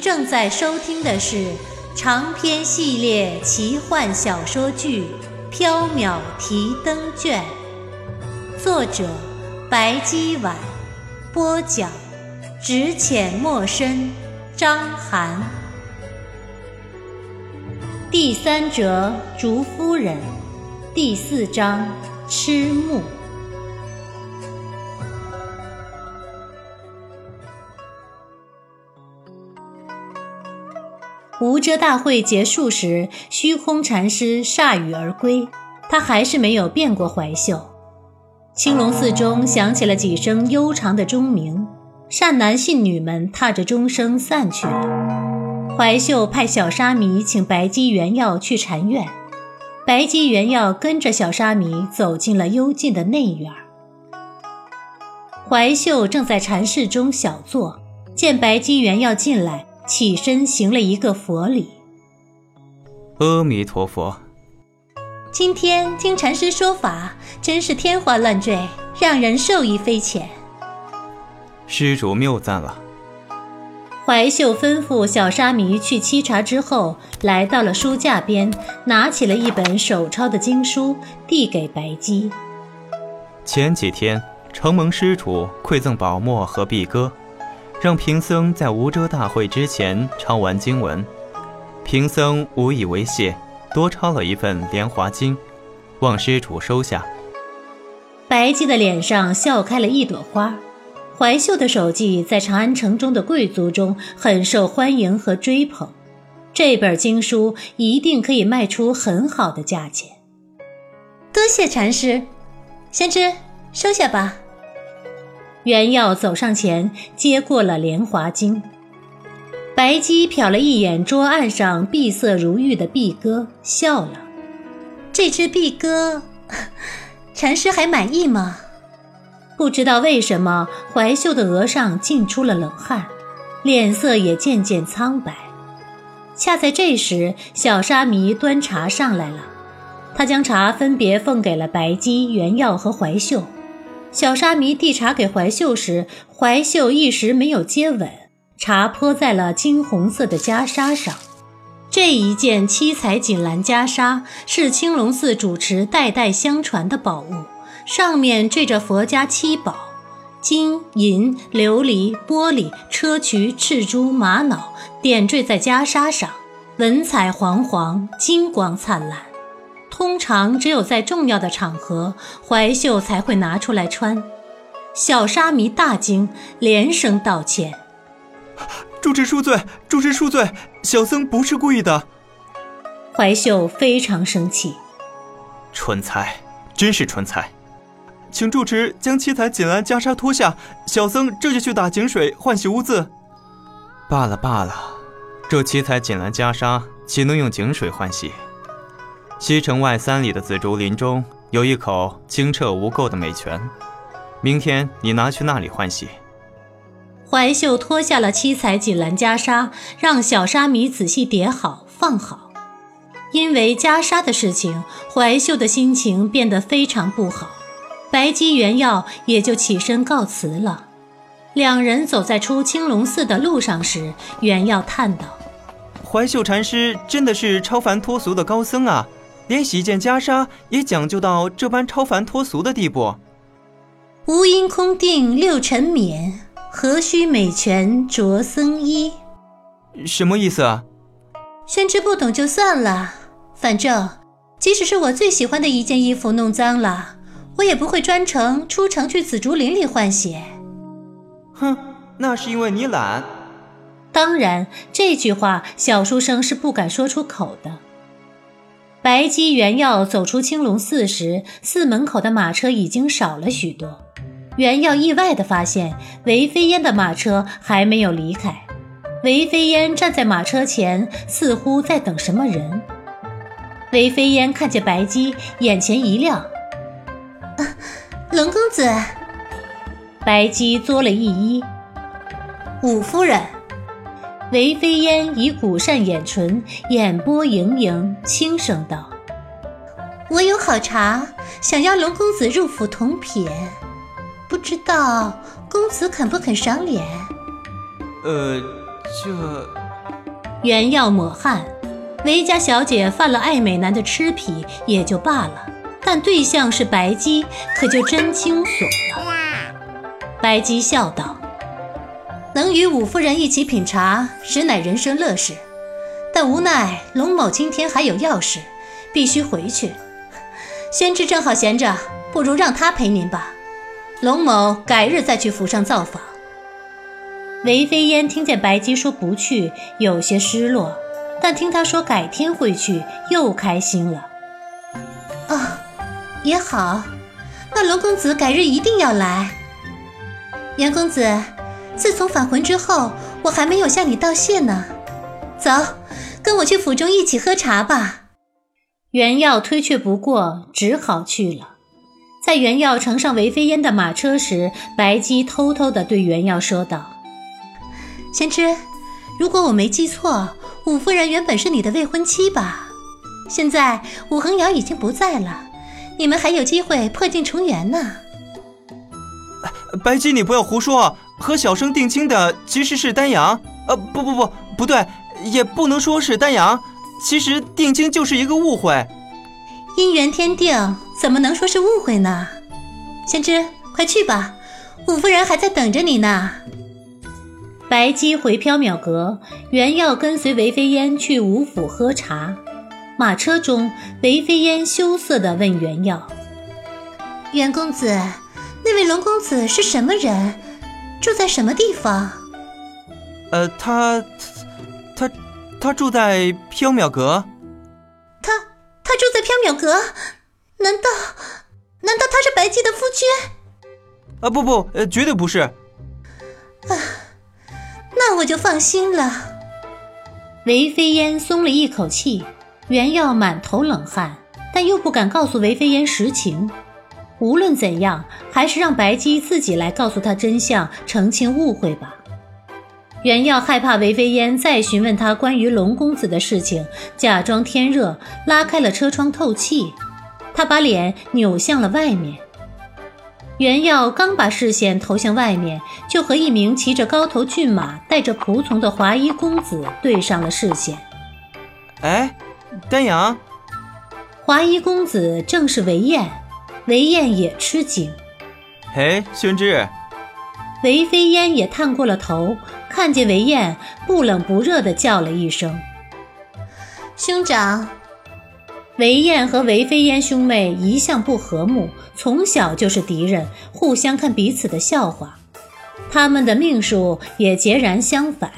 正在收听的是长篇系列奇幻小说剧《缥缈提灯卷》，作者白姬婉，播讲只浅墨深，张涵。第三折竹夫人，第四章痴目。无遮大会结束时，虚空禅师铩羽而归。他还是没有变过怀秀。青龙寺中响起了几声悠长的钟鸣，善男信女们踏着钟声散去了。怀秀派小沙弥请白姬元耀去禅院，白姬元耀跟着小沙弥走进了幽静的内院。怀秀正在禅室中小坐，见白姬元耀进来。起身行了一个佛礼。阿弥陀佛。今天听禅师说法，真是天花乱坠，让人受益匪浅。施主谬赞了。怀秀吩咐小沙弥去沏茶之后，来到了书架边，拿起了一本手抄的经书，递给白姬。前几天承蒙施主馈赠宝墨和碧歌。让贫僧在无遮大会之前抄完经文，贫僧无以为谢，多抄了一份《莲华经》，望施主收下。白姬的脸上笑开了一朵花。怀秀的手迹在长安城中的贵族中很受欢迎和追捧，这本经书一定可以卖出很好的价钱。多谢禅师，先知收下吧。袁耀走上前，接过了《莲华经》。白姬瞟了一眼桌案上碧色如玉的碧歌，笑了。这只碧歌，禅师还满意吗？不知道为什么，怀秀的额上浸出了冷汗，脸色也渐渐苍白。恰在这时，小沙弥端茶上来了，他将茶分别奉给了白姬、袁耀和怀秀。小沙弥递茶给怀秀时，怀秀一时没有接稳，茶泼在了金红色的袈裟上。这一件七彩锦兰袈裟是青龙寺主持代代相传的宝物，上面缀着佛家七宝：金银琉璃玻璃砗磲赤珠玛瑙，点缀在袈裟上，文彩煌煌，金光灿烂。通常只有在重要的场合，怀秀才会拿出来穿。小沙弥大惊，连声道歉：“主持恕罪，主持恕罪，小僧不是故意的。”怀秀非常生气：“蠢材，真是蠢材！请住持将七彩锦兰袈裟脱下，小僧这就去打井水换洗污渍。”罢了罢了，这七彩锦兰袈裟岂能用井水换洗？西城外三里的紫竹林中有一口清澈无垢的美泉，明天你拿去那里换洗。怀秀脱下了七彩锦兰袈裟，让小沙弥仔细叠好放好。因为袈裟的事情，怀秀的心情变得非常不好。白姬原耀也就起身告辞了。两人走在出青龙寺的路上时，原耀叹道：“怀秀禅师真的是超凡脱俗的高僧啊！”连洗一件袈裟也讲究到这般超凡脱俗的地步。无因空定六尘免，何须美泉着僧衣？什么意思啊？宣之不懂就算了，反正即使是我最喜欢的一件衣服弄脏了，我也不会专程出城去紫竹林里换洗。哼，那是因为你懒。当然，这句话小书生是不敢说出口的。白姬原耀走出青龙寺时，寺门口的马车已经少了许多。原耀意外地发现，韦飞烟的马车还没有离开。韦飞烟站在马车前，似乎在等什么人。韦飞烟看见白姬，眼前一亮：“啊龙公子。”白姬作了一揖：“五夫人。”韦飞烟以古扇掩唇，眼波盈盈，轻声道：“我有好茶，想邀龙公子入府同品，不知道公子肯不肯赏脸？”呃，这原要抹汗，韦家小姐犯了爱美男的痴癖也就罢了，但对象是白姬，可就真惊悚了。白姬笑道。能与五夫人一起品茶，实乃人生乐事。但无奈龙某今天还有要事，必须回去。宣之正好闲着，不如让他陪您吧。龙某改日再去府上造访。韦飞烟听见白姬说不去，有些失落，但听他说改天会去，又开心了。啊，也好，那龙公子改日一定要来。袁公子。自从返魂之后，我还没有向你道谢呢。走，跟我去府中一起喝茶吧。袁耀推却不过，只好去了。在袁耀乘上韦飞烟的马车时，白姬偷偷的对袁耀说道：“贤之，如果我没记错，五夫人原本是你的未婚妻吧？现在武恒瑶已经不在了，你们还有机会破镜重圆呢。”白姬，你不要胡说。和小生定亲的其实是丹阳，呃，不不不，不对，也不能说是丹阳，其实定亲就是一个误会。姻缘天定，怎么能说是误会呢？仙芝，快去吧，五夫人还在等着你呢。白姬回缥缈阁，原要跟随韦飞烟去五府喝茶。马车中，韦飞烟羞涩地问袁耀：“袁公子，那位龙公子是什么人？”住在什么地方？呃，他，他，他住在缥缈阁。他，他住在缥缈阁？难道，难道他是白姬的夫君？啊，不不，呃，绝对不是。啊，那我就放心了。韦飞烟松了一口气，原要满头冷汗，但又不敢告诉韦飞烟实情。无论怎样，还是让白姬自己来告诉他真相，澄清误会吧。袁耀害怕韦飞烟再询问他关于龙公子的事情，假装天热，拉开了车窗透气。他把脸扭向了外面。袁耀刚把视线投向外面，就和一名骑着高头骏马、带着仆从的华衣公子对上了视线。哎，丹阳。华衣公子正是韦燕。韦燕也吃惊，嘿，宣之。韦飞燕也探过了头，看见韦燕，不冷不热的叫了一声：“兄长。”韦燕和韦飞燕兄妹一向不和睦，从小就是敌人，互相看彼此的笑话。他们的命数也截然相反。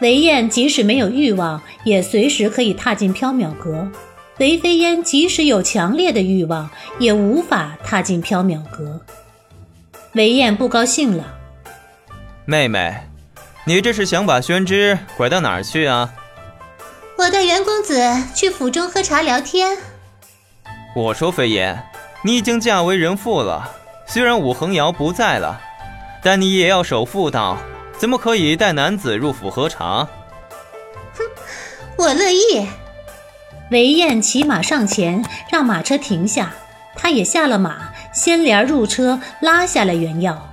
韦燕即使没有欲望，也随时可以踏进缥缈阁。韦飞烟即使有强烈的欲望，也无法踏进缥缈阁。韦燕不高兴了：“妹妹，你这是想把宣之拐到哪儿去啊？”“我带袁公子去府中喝茶聊天。”“我说飞燕，你已经嫁为人妇了，虽然武恒瑶不在了，但你也要守妇道，怎么可以带男子入府喝茶？”“哼，我乐意。”韦燕骑马上前，让马车停下，他也下了马，掀帘入车，拉下了袁耀。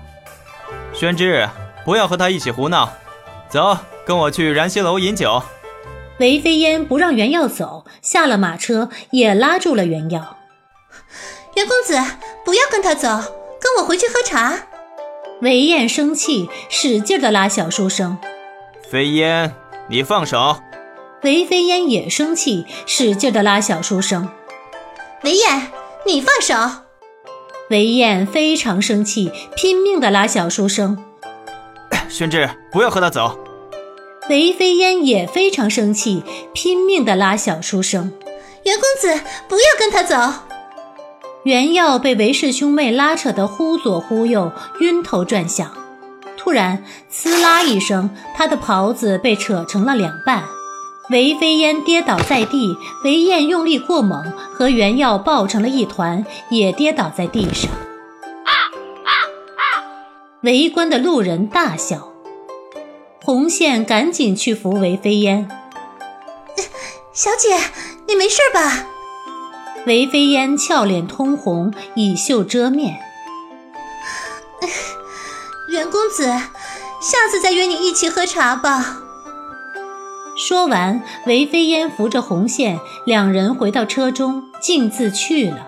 宣之，不要和他一起胡闹，走，跟我去燃溪楼饮酒。韦飞烟不让袁耀走，下了马车，也拉住了袁耀。袁公子，不要跟他走，跟我回去喝茶。韦燕生气，使劲地拉小书生。飞烟，你放手。韦飞燕也生气，使劲的拉小书生。韦燕，你放手！韦燕非常生气，拼命的拉小书生。宣之，不要和他走。韦飞燕也非常生气，拼命的拉小书生。袁公子，不要跟他走。袁耀被韦氏兄妹拉扯得忽左忽右，晕头转向。突然，呲啦一声，他的袍子被扯成了两半。韦飞烟跌倒在地，韦燕用力过猛，和袁耀抱成了一团，也跌倒在地上。啊啊啊围观的路人大笑，红线赶紧去扶韦飞烟。小姐，你没事吧？韦飞烟俏脸通红，以袖遮面。袁公子，下次再约你一起喝茶吧。说完，韦飞烟扶着红线，两人回到车中，径自去了。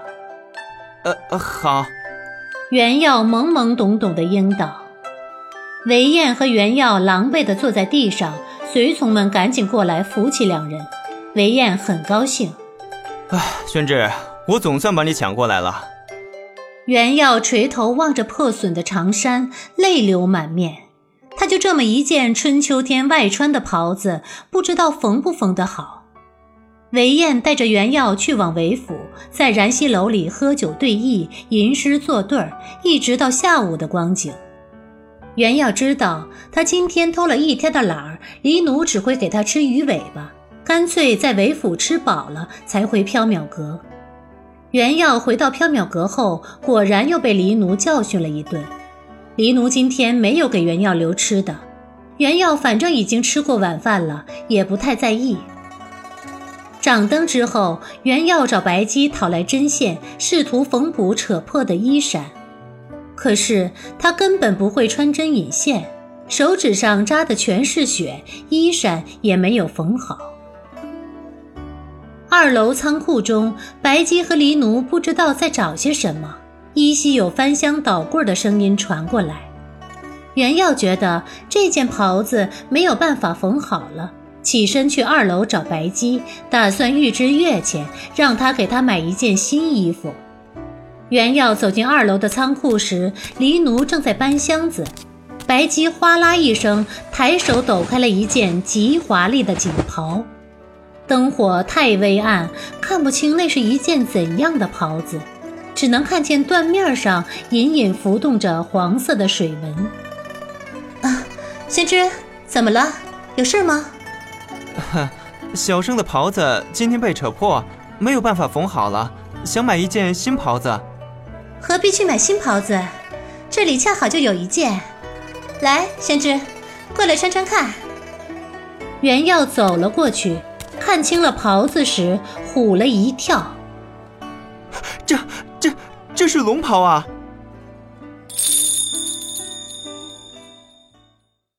呃呃，好。袁耀懵懵懂懂的应道。韦燕和袁耀狼狈地坐在地上，随从们赶紧过来扶起两人。韦燕很高兴。啊，宣志，我总算把你抢过来了。袁耀垂头望着破损的长衫，泪流满面。就这么一件春秋天外穿的袍子，不知道缝不缝得好。韦燕带着袁耀去往韦府，在燃溪楼里喝酒对弈，吟诗作对儿，一直到下午的光景。袁耀知道他今天偷了一天的懒儿，黎奴只会给他吃鱼尾巴，干脆在韦府吃饱了才回缥缈阁。袁耀回到缥缈阁后，果然又被黎奴教训了一顿。黎奴今天没有给袁耀留吃的，袁耀反正已经吃过晚饭了，也不太在意。掌灯之后，袁耀找白姬讨来针线，试图缝补扯破的衣衫，可是他根本不会穿针引线，手指上扎的全是血，衣衫也没有缝好。二楼仓库中，白姬和黎奴不知道在找些什么。依稀有翻箱倒柜的声音传过来，袁耀觉得这件袍子没有办法缝好了，起身去二楼找白姬，打算预支月钱，让他给他买一件新衣服。袁耀走进二楼的仓库时，黎奴正在搬箱子，白姬哗啦一声，抬手抖开了一件极华丽的锦袍，灯火太微暗，看不清那是一件怎样的袍子。只能看见断面上隐隐浮动着黄色的水纹。啊，先知，怎么了？有事吗？小生的袍子今天被扯破，没有办法缝好了，想买一件新袍子。何必去买新袍子？这里恰好就有一件。来，先知，过来穿穿看。袁耀走了过去，看清了袍子时，唬了一跳。这。这是龙袍啊！